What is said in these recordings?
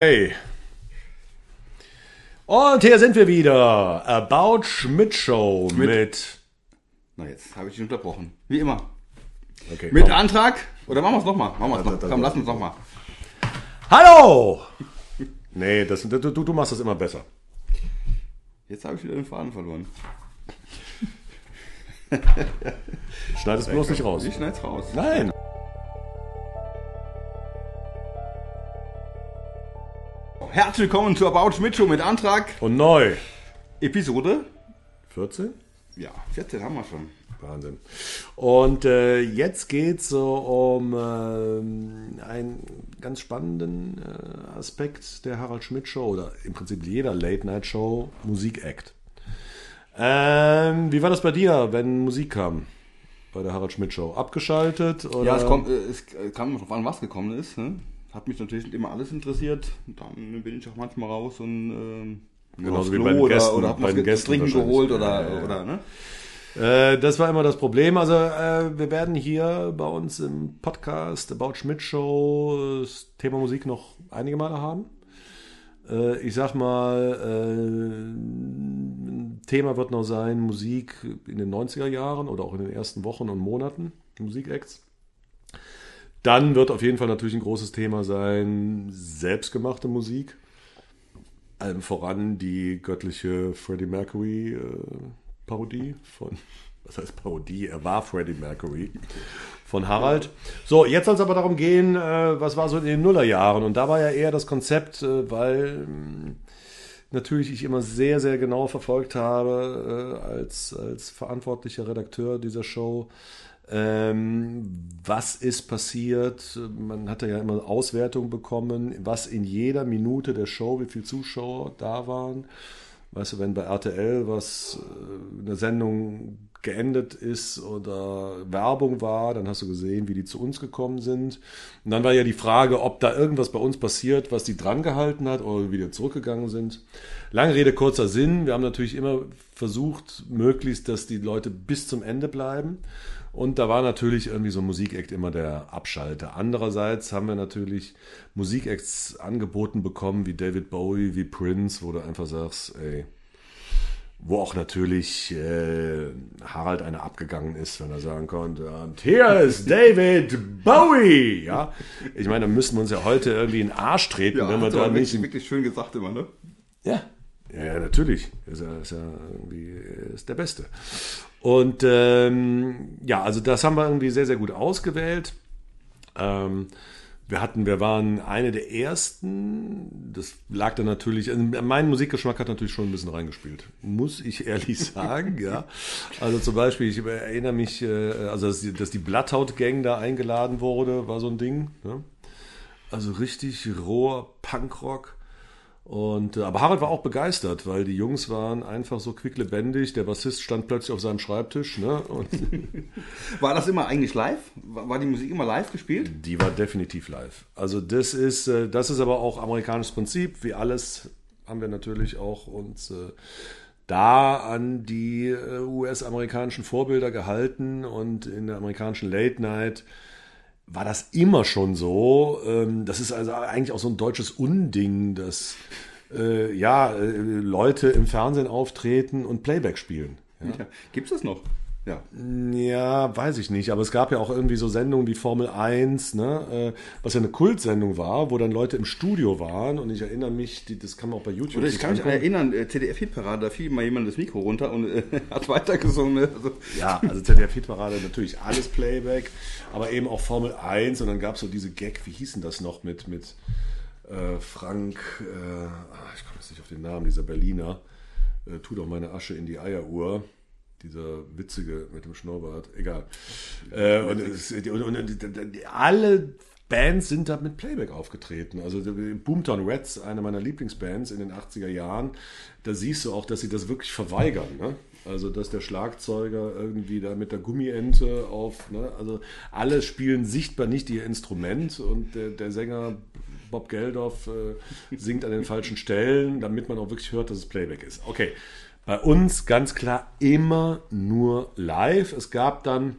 Hey. Und hier sind wir wieder. About Schmidt Show mit. Mit- Na, jetzt habe ich dich unterbrochen. Wie immer. Okay, Mit komm. Antrag. Oder machen wir es nochmal. Machen wir es Ja, noch. da- da- Komm, lass uns nochmal. Hallo! Nee, das, du, du, du machst das immer besser. Jetzt habe ich wieder den Faden verloren. Schneid es bloß nicht raus. Ich schneid's raus. Nein. Herzlich willkommen zu About Schmidt Show mit Antrag. Und neu. Episode. 14? Ja, 14 haben wir schon. Wahnsinn. Und äh, jetzt geht es so um ähm, einen ganz spannenden äh, Aspekt der Harald Schmidt Show oder im Prinzip jeder Late Night Show, Musikact. Ähm, wie war das bei dir, wenn Musik kam bei der Harald Schmidt Show? Abgeschaltet? Oder? Ja, es, kommt, äh, es äh, kam drauf an, was gekommen ist. Ne? Hat mich natürlich nicht immer alles interessiert. Dann bin ich auch manchmal raus und ähm, Genauso wie bei den oder, Gästen- oder hab was den zu Gästen trinken geholt oder, Ja, ja, oder ne? Äh, das war immer das Problem. Also äh, wir werden hier bei uns im Podcast About Schmidt Show das Thema Musik noch einige Male haben. Äh, ich sag mal, äh, ein Thema wird noch sein Musik in den 90er Jahren oder auch in den ersten Wochen und Monaten, Musikacts. Dann wird auf jeden Fall natürlich ein großes Thema sein selbstgemachte Musik. Allem voran die göttliche Freddie Mercury äh, Parodie von, was heißt Parodie? Er war Freddie Mercury von Harald. So, jetzt soll es aber darum gehen, äh, was war so in den Nullerjahren? Und da war ja eher das Konzept, äh, weil mh, natürlich ich immer sehr, sehr genau verfolgt habe äh, als, als verantwortlicher Redakteur dieser Show. Ähm, was ist passiert? Man hatte ja immer Auswertungen bekommen, was in jeder Minute der Show, wie viele Zuschauer da waren. Weißt du, wenn bei RTL was äh, eine Sendung geendet ist oder Werbung war, dann hast du gesehen, wie die zu uns gekommen sind. Und dann war ja die Frage, ob da irgendwas bei uns passiert, was die drangehalten hat oder wieder zurückgegangen sind. Lange Rede, kurzer Sinn. Wir haben natürlich immer versucht, möglichst, dass die Leute bis zum Ende bleiben. Und da war natürlich irgendwie so ein Musikakt immer der Abschalter. Andererseits haben wir natürlich Musikacts angeboten bekommen, wie David Bowie, wie Prince, wo du einfach sagst, ey, wo auch natürlich äh, Harald einer abgegangen ist, wenn er sagen konnte, und hier ist David Bowie. Ja, ich meine, da müssen wir uns ja heute irgendwie in den Arsch treten, wenn wir da aber nicht. wirklich, wirklich schön gesagt immer, ne? Ja, ja, ja natürlich. Ist ja, ist ja irgendwie ist der Beste. Und ähm, ja, also das haben wir irgendwie sehr, sehr gut ausgewählt. Ähm, wir hatten, wir waren eine der ersten. Das lag dann natürlich, also mein Musikgeschmack hat natürlich schon ein bisschen reingespielt, muss ich ehrlich sagen, ja. Also zum Beispiel, ich erinnere mich, äh, also dass die, dass die Bloodhound-Gang da eingeladen wurde, war so ein Ding. Ne? Also richtig roher Punkrock. Und, äh, aber Harald war auch begeistert, weil die Jungs waren einfach so quicklebendig. Der Bassist stand plötzlich auf seinem Schreibtisch. Ne? War das immer eigentlich live? War die Musik immer live gespielt? die war definitiv live. Also das ist, äh, das ist aber auch amerikanisches Prinzip. Wie alles haben wir natürlich auch uns äh, da an die US-amerikanischen Vorbilder gehalten und in der amerikanischen Late Night war das immer schon so. Ähm, das ist also eigentlich auch so ein deutsches Unding, dass äh, ja, äh, Leute im Fernsehen auftreten und Playback spielen. Ja? Ja. Gibt's das noch? Ja. Ja, weiß ich nicht, aber es gab ja auch irgendwie so Sendungen wie Formel 1, ne, äh, was ja eine Kultsendung war, wo dann Leute im Studio waren und ich erinnere mich, die, das kann man auch bei YouTube Oder ich kann mich angucken. erinnern, äh, ZDF-Hitparade, da fiel mal jemand das Mikro runter und äh, hat weitergesungen. Ne? Also, Ja, also ZDF Hitparade natürlich alles Playback, aber eben auch Formel 1 und dann gab es so diese Gag, wie hießen das noch mit, mit äh, Frank, äh, ah, ich komme jetzt nicht auf den Namen, dieser Berliner, äh, tu doch meine Asche in die Eieruhr. Dieser witzige mit dem Schnurrbart, egal. Äh, und, es, und, und, und alle Bands sind da mit Playback aufgetreten. Also Boomtown Rats, eine meiner Lieblingsbands in den 80er Jahren, da siehst du auch, dass sie das wirklich verweigern. Ne? Also, dass der Schlagzeuger irgendwie da mit der Gummiente auf, ne? also alle spielen sichtbar nicht ihr Instrument und der, der Sänger Bob Geldof äh, singt an den falschen Stellen, damit man auch wirklich hört, dass es Playback ist. Okay, bei uns ganz klar immer nur live. Es gab dann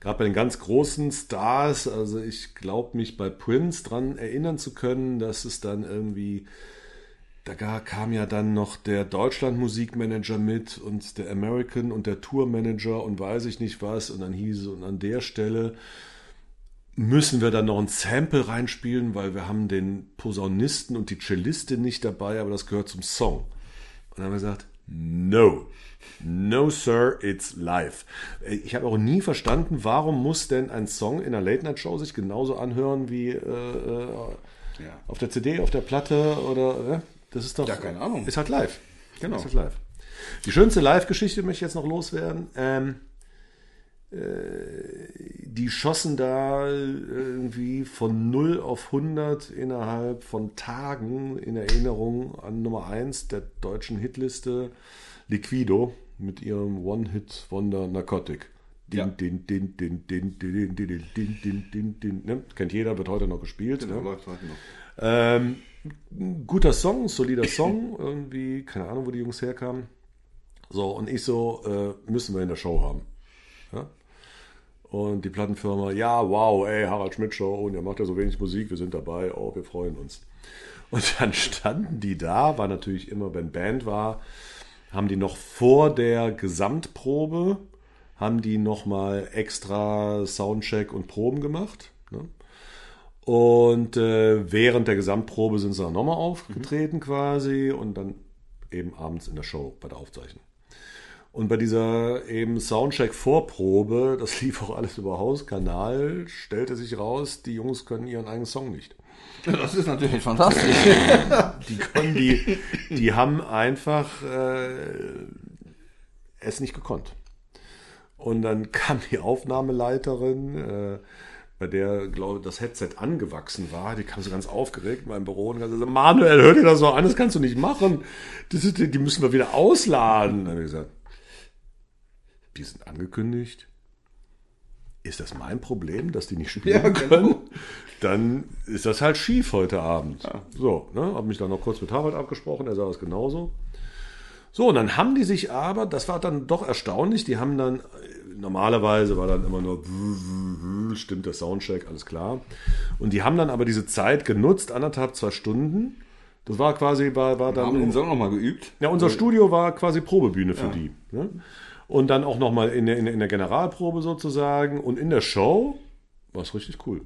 gerade bei den ganz großen Stars, also ich glaube mich bei Prince dran erinnern zu können, dass es dann irgendwie, da kam ja dann noch der Deutschland-Musikmanager mit und der American und der Tourmanager und weiß ich nicht was und dann hieß es und an der Stelle müssen wir dann noch ein Sample reinspielen, weil wir haben den Posaunisten und die Cellistin nicht dabei, aber das gehört zum Song. Und dann haben wir gesagt, no. No, sir, it's live. Äh, ich habe auch nie verstanden, warum muss denn ein Song in einer Late-Night-Show sich genauso anhören wie äh, äh, ja. auf der CD, auf der Platte oder. Äh? Das ist doch. Ja, keine Ahnung. Ist halt live. Genau. Ist halt live. Die schönste Live-Geschichte möchte ich jetzt noch loswerden. Ähm, äh, die schossen da irgendwie von 0 auf 100 innerhalb von Tagen in Erinnerung an Nummer 1 der deutschen Hitliste Liquido mit ihrem One-Hit-Wonder Narcotic. Ne? Kennt jeder, wird heute noch gespielt. Genau, ne? läuft heute noch. Ähm, guter Song, solider Song, irgendwie, keine Ahnung, wo die Jungs herkamen. So, und ich so, äh, müssen wir in der Show haben. Ja? Und die Plattenfirma, ja, wow, ey, Harald Schmidt Show, und ihr macht ja so wenig Musik, wir sind dabei, oh, wir freuen uns. Und dann standen die da, war natürlich immer, wenn Band war, haben die noch vor der Gesamtprobe, haben die nochmal extra Soundcheck und Proben gemacht. Ne? Und äh, während der Gesamtprobe sind sie dann nochmal aufgetreten mhm. quasi und dann eben abends in der Show bei der Aufzeichnung. Und bei dieser eben Soundcheck-Vorprobe, das lief auch alles über Hauskanal, stellte sich raus, die Jungs können ihren eigenen Song nicht. Das ist natürlich fantastisch. die können die, die haben einfach äh, es nicht gekonnt. Und dann kam die Aufnahmeleiterin, äh, bei der, glaube ich, das Headset angewachsen war, die kam so ganz aufgeregt in meinem Büro und gesagt, Manuel, hör dir das so an, das kannst du nicht machen. Das die müssen wir wieder ausladen. Dann habe ich gesagt, die sind angekündigt, ist das mein Problem, dass die nicht spielen ja, genau. können? Dann ist das halt schief heute Abend. Ja. So, ne, habe mich dann noch kurz mit Harald abgesprochen, er sah das genauso. So, und dann haben die sich aber, das war dann doch erstaunlich, die haben dann, normalerweise war dann immer nur, stimmt der Soundcheck, alles klar. Und die haben dann aber diese Zeit genutzt, anderthalb, zwei Stunden. Das war quasi, war, war dann. Haben den Song nochmal geübt? Ja, unser Studio war quasi Probebühne für ja. die. Ne? Und dann auch nochmal in der, in der Generalprobe sozusagen. Und in der Show war es richtig cool.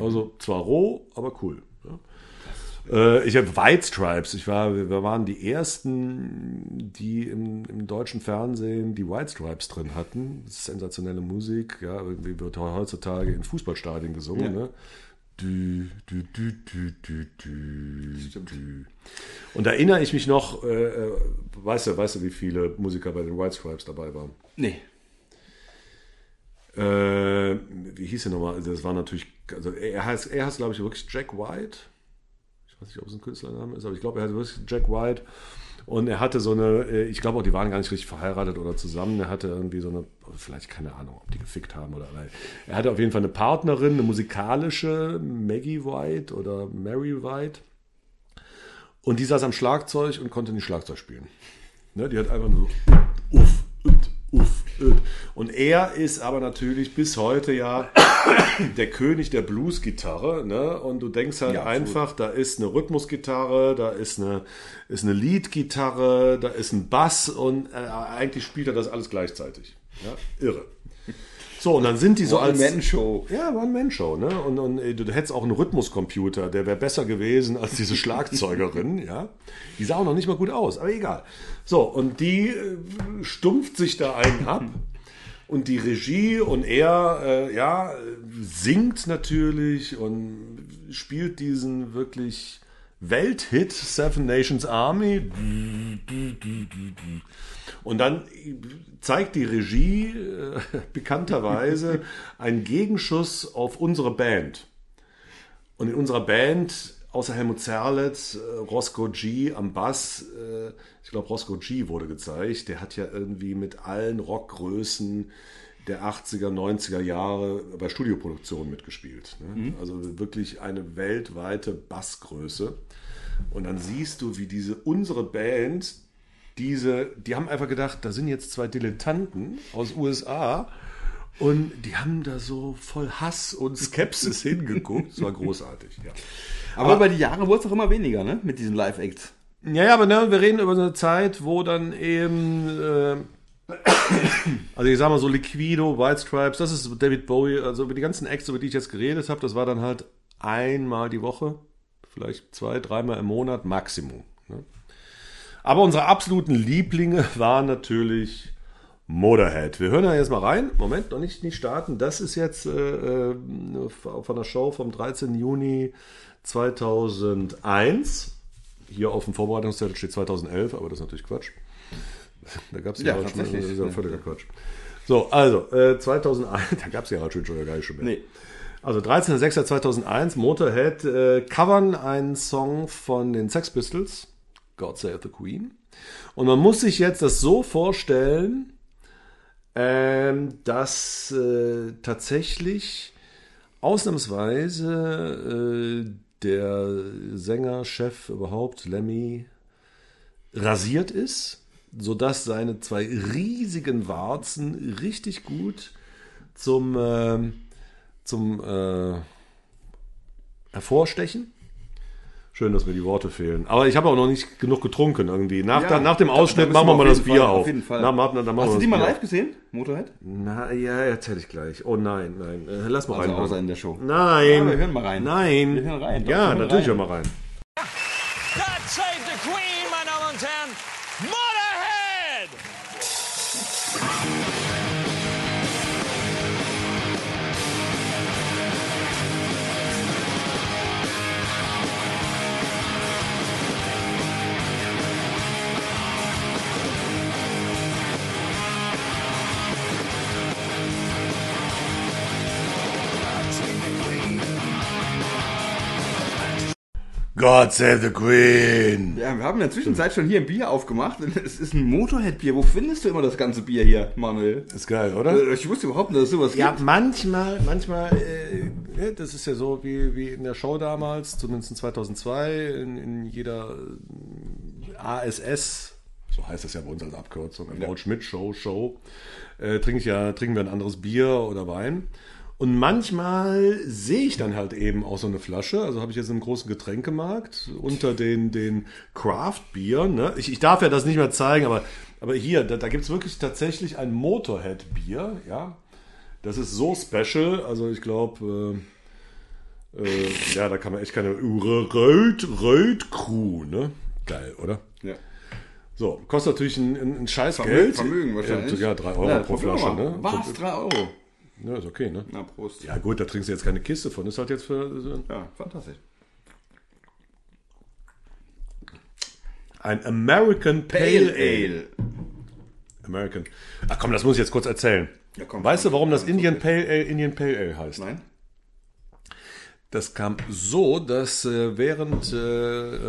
Also zwar roh, aber cool. Ja. Äh, ich habe White Stripes. Ich war, wir waren die ersten, die im, im, deutschen Fernsehen die White Stripes drin hatten. sensationelle Musik. Ja, irgendwie wird heutzutage in Fußballstadien gesungen. Ja. Ne? Du, du, du. Und da erinnere ich mich noch, äh, äh, weißt, du, weißt du, wie viele Musiker bei den White Stripes dabei waren? Nee. Äh, wie hieß er nochmal? Das war natürlich, also er heißt, er heißt, glaube ich, wirklich Jack White. Ich weiß nicht, ob es ein Künstlername ist, aber ich glaube, er heißt wirklich Jack White. Und er hatte so eine, äh, ich glaube auch, die waren gar nicht richtig verheiratet oder zusammen. Er hatte irgendwie so eine, vielleicht keine Ahnung, ob die gefickt haben oder. Er hatte auf jeden Fall eine Partnerin, eine musikalische, Maggie White oder Mary White. Und die saß am Schlagzeug und konnte nicht Schlagzeug spielen. Ne, die hat einfach nur uff, uff, und er ist aber natürlich bis heute ja der König der Bluesgitarre. Ne? Und du denkst halt ja, einfach, da ist eine Rhythmusgitarre, da ist eine, ist eine Leadgitarre, da ist ein Bass und äh, eigentlich spielt er das alles gleichzeitig. Ja? Irre. So, und dann sind die so als. One-Man-Show. Ja, One-Man-Show, ne? Und, und du, du hättest auch einen Rhythmuscomputer, der wäre besser gewesen als diese Schlagzeugerin, ja? Die sah auch noch nicht mal gut aus, aber egal. So, und die äh, stumpft sich da einen ab. Und die Regie und er, äh, ja, singt natürlich und spielt diesen wirklich Welthit Seven Nations Army. Und dann zeigt die Regie äh, bekannterweise einen Gegenschuss auf unsere Band. Und in unserer Band, außer Helmut Zerlitz, äh, Roscoe G am Bass, äh, ich glaube Roscoe G wurde gezeigt, der hat ja irgendwie mit allen Rockgrößen der 80er, 90er Jahre bei Studioproduktionen mitgespielt. Ne? Mhm. Also wirklich eine weltweite Bassgröße. Und dann siehst du, wie diese unsere Band diese, die haben einfach gedacht, da sind jetzt zwei Dilettanten aus USA Und die haben da so voll Hass und Skepsis hingeguckt. Das war großartig, ja. Aber, über die Jahre wurde es auch immer weniger, ne? Mit diesen Live-Acts. Ja, ja, aber ne, wir reden über eine Zeit, wo dann eben, äh, also ich sag mal so Liquido, White Stripes, das ist David Bowie, also über die ganzen Acts, über die ich jetzt geredet habe, das war dann halt einmal die Woche, vielleicht zwei, dreimal im Monat Maximum. Ne? Aber unsere absoluten Lieblinge waren natürlich Motorhead. Wir hören da jetzt mal rein. Moment, noch nicht, nicht starten. Das ist jetzt äh, äh von der Show vom 13. Juni 2001. Hier auf dem Vorbereitungszettel steht 2011, aber das ist natürlich Quatsch. Da gab es ja, ja schon, das ist ja völliger Quatsch. So, also, äh, 2001, da gab es ja schon schon gar nicht schon mehr. Nee. Also 13.06.2001, Motorhead äh, covern einen Song von den Sex Pistols, God Save the Queen. Und man muss sich jetzt das so vorstellen, ähm, dass äh, tatsächlich ausnahmsweise äh, der Sänger, Chef überhaupt, Lemmy, rasiert ist, sodass seine zwei riesigen Warzen richtig gut zum, äh, zum äh, Hervorstechen. Schön, dass mir die Worte fehlen. Aber ich habe auch noch nicht genug getrunken irgendwie. Nach, ja, nach dem Ausschnitt machen wir mal das Bier Fall, auf. Auf jeden Fall. Na, na, na, Hast du die mal live gesehen, Motorhead? Na, ja, erzähl ich gleich. Oh nein, nein. Äh, lass mal also rein. Außer in der Show. Nein. Ja, wir hören mal rein. Nein. Wir hören rein. Doch, ja, hören natürlich rein. hören wir rein. God save the Queen. Ja, wir haben in der Zwischenzeit schon hier ein Bier aufgemacht. Es ist ein Motorhead-Bier. Wo findest du immer das ganze Bier hier, Manuel? Ist geil, oder? Äh, ich wusste überhaupt nicht, dass es sowas ja, gibt. Ja, manchmal, manchmal, äh, das ist ja so wie, wie in der Show damals, zumindest 2002, in, in jeder äh, ASS, so heißt das ja bei uns als Abkürzung, in ja. Schmidt Show, Show, äh, trinke ich ja, trinken wir ein anderes Bier oder Wein. Und manchmal sehe ich dann halt eben auch so eine Flasche. Also habe ich jetzt einen großen Getränkemarkt unter den, den Craft-Bieren. Ne? Ich, ich darf ja das nicht mehr zeigen, aber, aber hier, da, da gibt es wirklich tatsächlich ein Motorhead-Bier. Ja? Das ist so special. Also ich glaube, äh, äh, ja, da kann man echt keine Röt, Röt Crew, ne? Geil, oder? Ja. So, kostet natürlich ein, ein, ein scheiß Geld. Vermögen wahrscheinlich. Ja, sogar 3 Euro ja, pro Flasche, ne? Was? 3 Euro? Ja, ist okay, ne? Na, Prost. Ja, gut, da trinkst du jetzt keine Kiste von. Ist halt jetzt für. Ja, fantastisch. Ein American Pale, Pale Ale. American. Ach komm, das muss ich jetzt kurz erzählen. Ja, komm, weißt komm, du, warum das Indian Pale Ale Indian Pale Ale heißt? Nein. Das kam so, dass äh, während äh,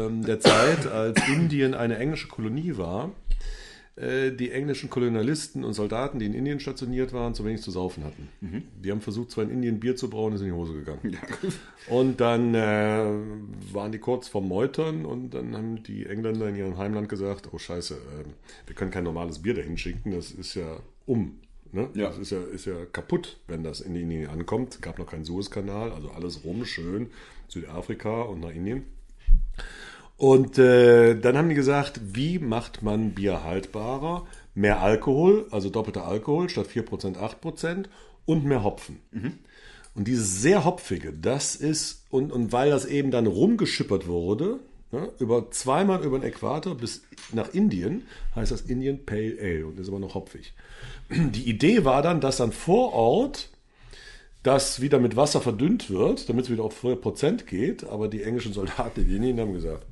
ähm, der Zeit, als Indien eine englische Kolonie war, äh, die englischen Kolonialisten und Soldaten, die in Indien stationiert waren, zu wenig zu saufen hatten. Mhm. Die haben versucht, zwar in Indien Bier zu brauen, ist in die Hose gegangen. Ja, und dann äh, waren die kurz vorm Meutern und dann haben die Engländer in ihrem Heimland gesagt, oh scheiße, äh, wir können kein normales Bier dahin schicken, das ist ja um. Ne? Ja. Das ist ja, ist ja kaputt, wenn das in Indien ankommt. Gab noch keinen Suezkanal, also alles rum, schön, Südafrika und nach Indien. Und äh, dann haben die gesagt, wie macht man Bier haltbarer? Mehr Alkohol, also doppelter Alkohol statt 4%, 8% und mehr Hopfen. Mhm. Und dieses sehr hopfige, das ist, und, und weil das eben dann rumgeschippert wurde, ne, über zweimal über den Äquator bis nach Indien, heißt das Indian Pale Ale und ist aber noch hopfig. Die Idee war dann, dass dann vor Ort das wieder mit Wasser verdünnt wird, damit es wieder auf 4% geht, aber die englischen Soldaten in Indien haben gesagt,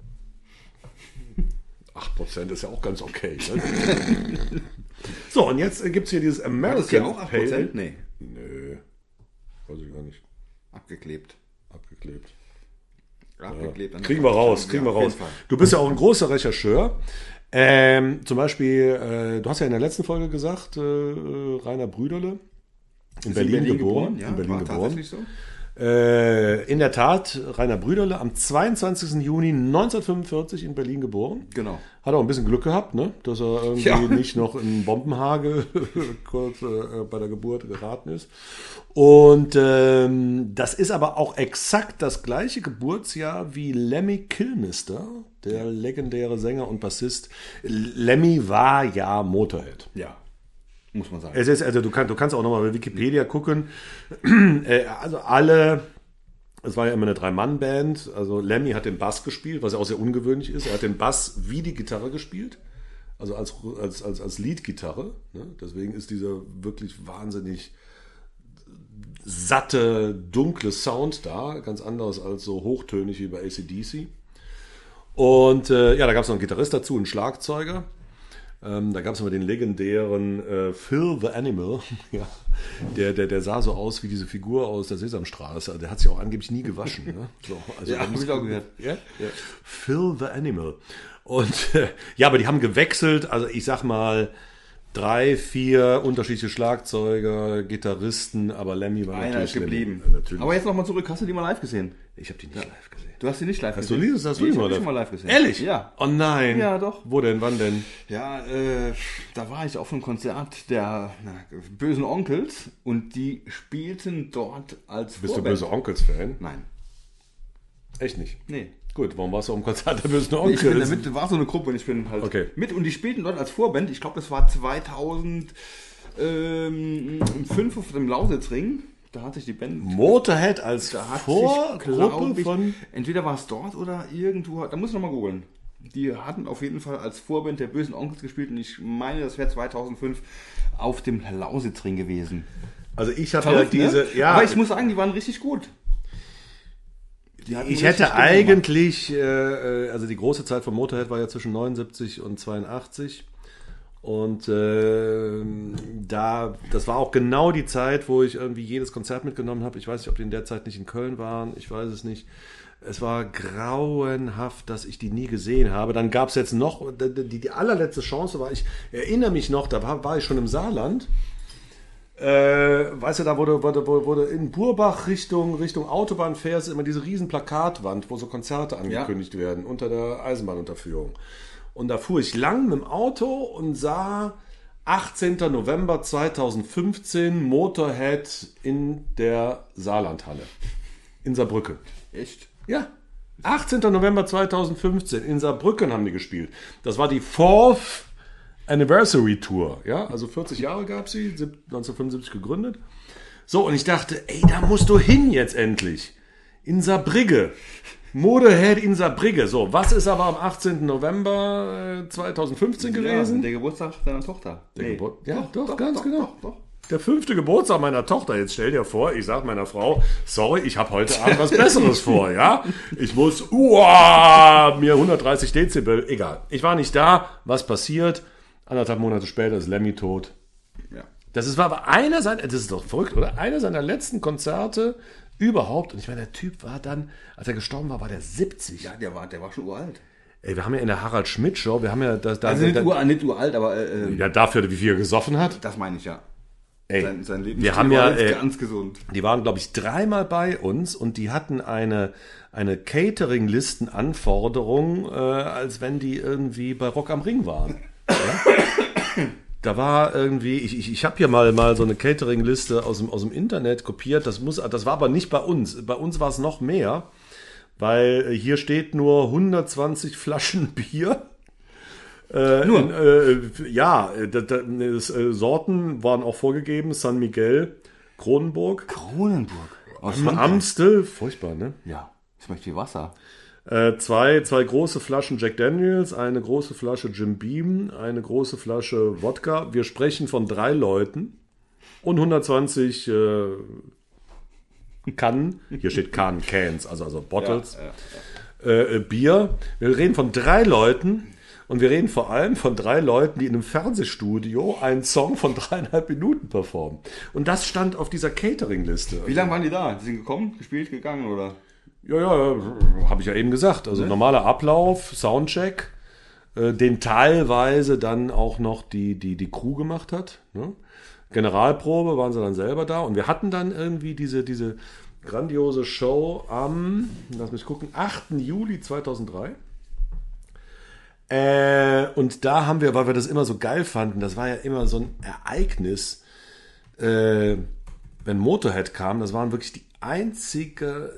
8% ist ja auch ganz okay. Ne? so, und jetzt gibt es hier dieses American Hat das ja auch 8%? Pale. Nee. Nö. Weiß ich gar nicht. Abgeklebt. Abgeklebt. Abgeklebt. Ja. Kriegen wir raus, kriegen ja, wir raus. Du bist ja auch ein großer Rechercheur. Ähm, zum Beispiel, äh, du hast ja in der letzten Folge gesagt, äh, Rainer Brüderle, in Berlin, in Berlin, geboren. geboren ja, in Berlin geboren. So. Äh, in der Tat, Rainer Brüderle, am 22. Juni 1945 in Berlin geboren. Genau. Hat auch ein bisschen Glück gehabt, ne? dass er irgendwie Ja. nicht noch in Bombenhagel kurz äh, bei der Geburt geraten ist. Und ähm, das ist aber auch exakt das gleiche Geburtsjahr wie Lemmy Kilmister, der legendäre Sänger und Bassist. Lemmy war ja Motorhead. Ja. Muss man sagen. Es ist, also du, kannst, du kannst auch nochmal bei Wikipedia gucken. Äh, also alle, es war ja immer eine Drei-Mann-Band. Also Lemmy hat den Bass gespielt, was ja auch sehr ungewöhnlich ist. Er hat den Bass wie die Gitarre gespielt. Also als, als, als, als Lead-Gitarre. Ne? Deswegen ist dieser wirklich wahnsinnig satte, dunkle Sound da. Ganz anders als so hochtönig wie bei ACDC. Und äh, ja, da gab es noch einen Gitarrist dazu, einen Schlagzeuger. Ähm, da gab es immer den legendären äh, Phil the Animal. ja, der, der, der sah so aus wie diese Figur aus der Sesamstraße. Der hat sich auch angeblich nie gewaschen. Ne? So, also Ja, hab ich auch gehört. Ja? Ja. Phil the Animal. Und äh, ja, aber die haben gewechselt. Also ich sag mal drei, vier unterschiedliche Schlagzeuger, Gitarristen, aber Lemmy war Einer natürlich ist geblieben. Lemmy. Natürlich. Aber jetzt nochmal zurück. Hast du die mal live gesehen? ich habe die nicht live gesehen. Du hast die nicht live Hast du gesehen? hast du Nee, mal hab die live? schon mal live gesehen. Ehrlich? Ja. Oh nein. Ja, doch. Wo denn? Wann denn? Ja, äh, da war ich auf einem Konzert der na, bösen Onkels und die spielten dort als Bist du Vorband. böse Onkels-Fan? Nein. Echt nicht. Nee. Gut, warum warst du am Konzert der bösen Ich bin Onkels? damit, war so eine Gruppe und ich bin halt Okay. mit und die spielten dort als Vorband. Ich glaube, das war 2005 auf dem Lausitzring. Da hat sich die Band Motorhead als Da hat Vorgruppe von. entweder war es dort oder irgendwo, da muss ich nochmal googeln. Die hatten auf jeden Fall als Vorband der bösen Onkels gespielt und ich meine, das wäre 2005 auf dem Lausitzring gewesen. Also ich habe ja Verrückt, diese. ne? Ja, Aber ich muss sagen, die waren richtig gut. Ich hätte eigentlich, äh, äh, also die große Zeit von Motorhead war ja zwischen 79 und 82. Und äh, da, das war auch genau die Zeit, wo ich irgendwie jedes Konzert mitgenommen habe. Ich weiß nicht, ob die in der Zeit nicht in Köln waren. Ich weiß es nicht. Es war grauenhaft, dass ich die nie gesehen habe. Dann gab es jetzt noch, die, die allerletzte Chance war, ich erinnere mich noch, da war, war ich schon im Saarland. Äh, weißt du, da wurde, wurde, wurde, wurde in Burbach Richtung, Richtung Autobahn fährst, immer diese riesen Plakatwand, wo so Konzerte angekündigt werden, unter der Eisenbahnunterführung. Und da fuhr ich lang mit dem Auto und sah 18. November 2015 Motorhead in der Saarlandhalle. In Saarbrücken. Echt? Ja. 18. November 2015 in Saarbrücken haben die gespielt. Das war die Fourth Anniversary Tour. Ja, also 40 Jahre gab sie, sieb- 1975 gegründet. So, und ich dachte, ey, da musst du hin jetzt endlich. In Saarbrügge. Motorhead in Saarbrügge. So, was ist aber am 18. November äh, 2015 gewesen? Ja, der Geburtstag deiner Tochter. Der Geburt- ja, doch, ganz genau. Doch, doch. Der fünfte Geburtstag meiner Tochter. Jetzt stell dir vor, ich sag meiner Frau, sorry, ich habe heute Abend was Besseres vor, ja? Ich muss uah, mir 130 Dezibel, egal. Ich war nicht da, was passiert? Anderthalb Monate später ist Lemmy tot. Ja. Das ist, war aber einer seiner, das ist doch verrückt, oder? Einer seiner letzten Konzerte überhaupt. Und ich meine, der Typ war dann, als er gestorben war, war der 70. ja, der war, der war schon uralt. Ey, wir haben ja in der Harald Schmidt Show, wir haben ja das, da, Also nicht, da, uralt, nicht uralt, aber äh, äh, ja, dafür, wie viel er gesoffen hat. das meine ich ja. Ey, Sein, sein Leben wir haben ja, äh, ganz gesund. Die waren, glaube ich, dreimal bei uns und die hatten eine, eine Catering-Listen-Anforderung, äh, als wenn die irgendwie bei Rock am Ring waren. Ja? Da war irgendwie, ich, ich, ich habe hier mal, mal so eine Catering-Liste aus dem, aus dem Internet kopiert. Das, muss, das war aber nicht bei uns. Bei uns war es noch mehr, weil äh, hier steht nur 120 Flaschen Bier. Äh, Nur? In, äh, ja, äh, da, da, das, äh, Sorten waren auch vorgegeben. San Miguel, Kronenburg, Kronenburg. Aus Amstel, furchtbar, ne? Ja, ich möchte viel Wasser. Äh, zwei, zwei große Flaschen Jack Daniels, eine große Flasche Jim Beam, eine große Flasche Wodka. Wir sprechen von drei Leuten und 120 äh, Kannen. Hier steht Kannen, Cans, also, also Bottles. Äh, äh, Bier. Wir reden von drei Leuten und wir reden vor allem von drei Leuten, die in einem Fernsehstudio einen Song von dreieinhalb Minuten performen. Und das stand auf dieser Catering-Liste. Wie lange waren die da? Die sind gekommen, gespielt, gegangen oder? Ja, ja, habe ich ja eben gesagt. Also normaler Ablauf, Soundcheck, äh, den teilweise dann auch noch die, die, die Crew gemacht hat. Ne? Generalprobe waren sie dann selber da und wir hatten dann irgendwie diese, diese grandiose Show am, lass mich gucken, 8. Juli 2003. Äh, und da haben wir, weil wir das immer so geil fanden, das war ja immer so ein Ereignis, äh, wenn Motorhead kam, das waren wirklich die einzige,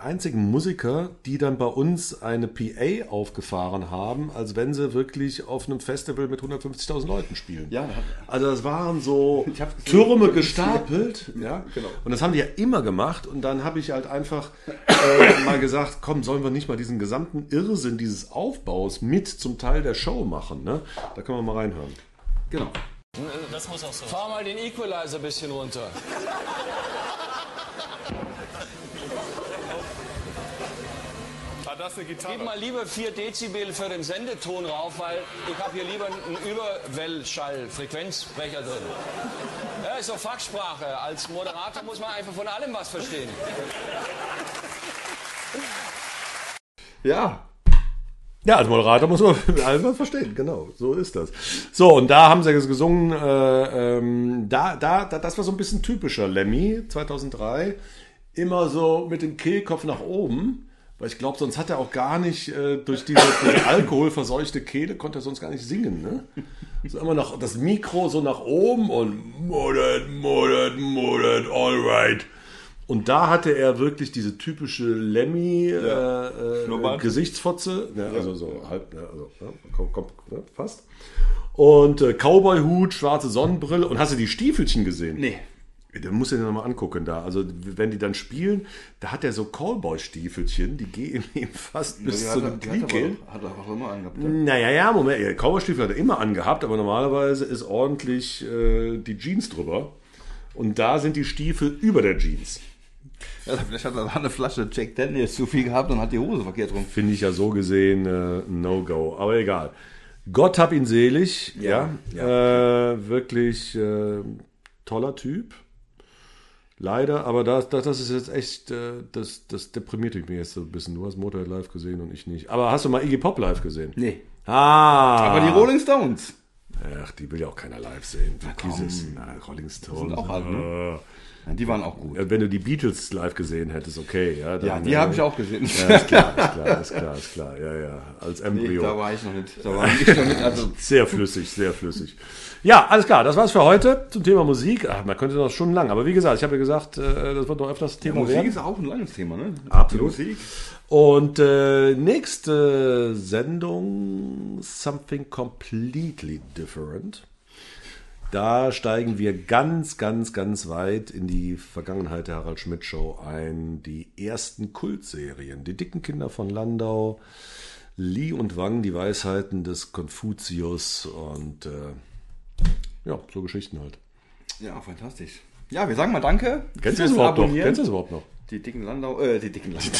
einzigen Musiker, die dann bei uns eine PA aufgefahren haben, als wenn sie wirklich auf einem Festival mit 150.000 Leuten spielen. Ja, also das waren so. Türme gestapelt, ja, Genau. Und das haben die ja immer gemacht. Und dann habe ich halt einfach äh, mal gesagt, komm, sollen wir nicht mal diesen gesamten Irrsinn dieses Aufbaus mit zum Teil der Show machen, ne? Da können wir mal reinhören. Genau. Das muss auch so. Fahr mal den Equalizer ein bisschen runter. das eine Gib Gitarre. mal lieber 4 Dezibel für den Sendeton rauf, weil ich habe hier lieber einen Überwellschall, Frequenzbrecher drin. Ja, ist doch Fachsprache. Als Moderator muss man einfach von allem was verstehen. Ja. Ja, als Moderator muss man alles was verstehen, genau, so ist das. So, und da haben sie gesungen, äh, ähm, da, da, da, das war so ein bisschen typischer Lemmy 2003, immer so mit dem Kehlkopf nach oben, weil ich glaube, sonst hat er auch gar nicht, äh, durch diese, diese alkoholverseuchte Kehle, konnte er sonst gar nicht singen, ne? So immer noch das Mikro so nach oben und Modert, Modert, Modert, alright. Und da hatte er wirklich diese typische Lemmy äh, äh, Schnurrbart. Gesichtsfotze, ne, also so halb, ne, also ne, komm, komm, ne, fast. Und äh, Cowboy-Hut, schwarze Sonnenbrille. Und hast du die Stiefelchen gesehen? Nee. Du musst dir den nochmal angucken da. Also wenn die dann spielen, da hat er so Cowboy-Stiefelchen, die gehen ihm fast bis zu den die hat, er auch immer angehabt. ja. Naja, ja, Moment. ja, Cowboy-Stiefel hat er immer angehabt, aber normalerweise ist ordentlich äh, die Jeans drüber. Und da sind die Stiefel über der Jeans. Ja, vielleicht hat er eine Flasche Jack Daniels zu viel gehabt und hat die Hose verkehrt rum. Finde ich ja so gesehen äh, No-Go. Aber egal. Gott hab ihn selig. Ja. Äh, wirklich äh, toller Typ. Leider, aber das, das, das ist jetzt echt, äh, das, das deprimiert mich jetzt so ein bisschen. Du hast Motorhead live gesehen und ich nicht. Aber hast du mal Iggy Pop live gesehen? Nee. Ah! Aber die Rolling Stones. Ach, die will ja auch keiner live sehen. Dieses na, Rolling Stones. sind auch alt, ne? Ja, die waren auch gut. Wenn du die Beatles live gesehen hättest, okay. Ja, dann, Ja, die äh, habe ich auch gesehen. Ja, ist klar, ist klar, ist klar, ist klar. Ja, ja. Als Nee, Embryo. da war ich noch nicht. Da war ich noch nicht. Also, Sehr flüssig, sehr flüssig. Ja, alles klar, das war's für heute zum Thema Musik. Ach, man könnte noch schon lang, aber wie gesagt, ich habe ja gesagt, äh, das wird noch öfters Thema Musik werden. ist auch ein langes Thema, ne? Absolut. Musik. Und äh, nächste Sendung, something completely different. Da steigen wir ganz, ganz, ganz weit in die Vergangenheit der Harald Schmidt Show ein. Die ersten Kultserien, die dicken Kinder von Landau, Li und Wang, die Weisheiten des Konfuzius und äh, ja, so Geschichten halt. Ja, fantastisch. Ja, wir sagen mal Danke. Kennst du das überhaupt noch? Abonnieren. Kennst du das überhaupt noch? Die dicken Landau, äh, die dicken Landau.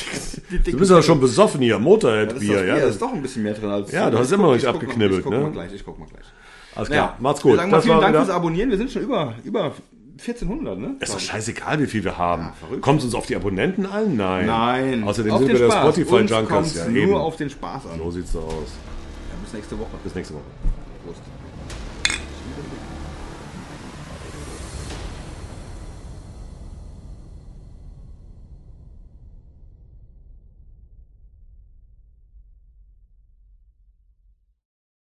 Die dicken Du bist ja schon besoffen hier, das Motorhead-Bier, ja. ja, ist doch ein bisschen mehr drin als. Ja, du hast immer noch ich nicht abgeknibbelt, Ich guck ne? mal gleich, ich guck mal gleich. Alles klar, Ja, macht's gut. Wir sagen mal Das vielen Dank wieder- fürs Abonnieren. Wir sind schon über, über 1400, ne? Ist doch scheißegal, wie viel wir haben. verrückt. Kommt es uns auf die Abonnenten an? Nein. Nein. Außerdem auf sind wir der Spotify-Junkers. Ja, nur eben. auf den Spaß an. So sieht's so aus. Ja, bis nächste Woche. Bis nächste Woche.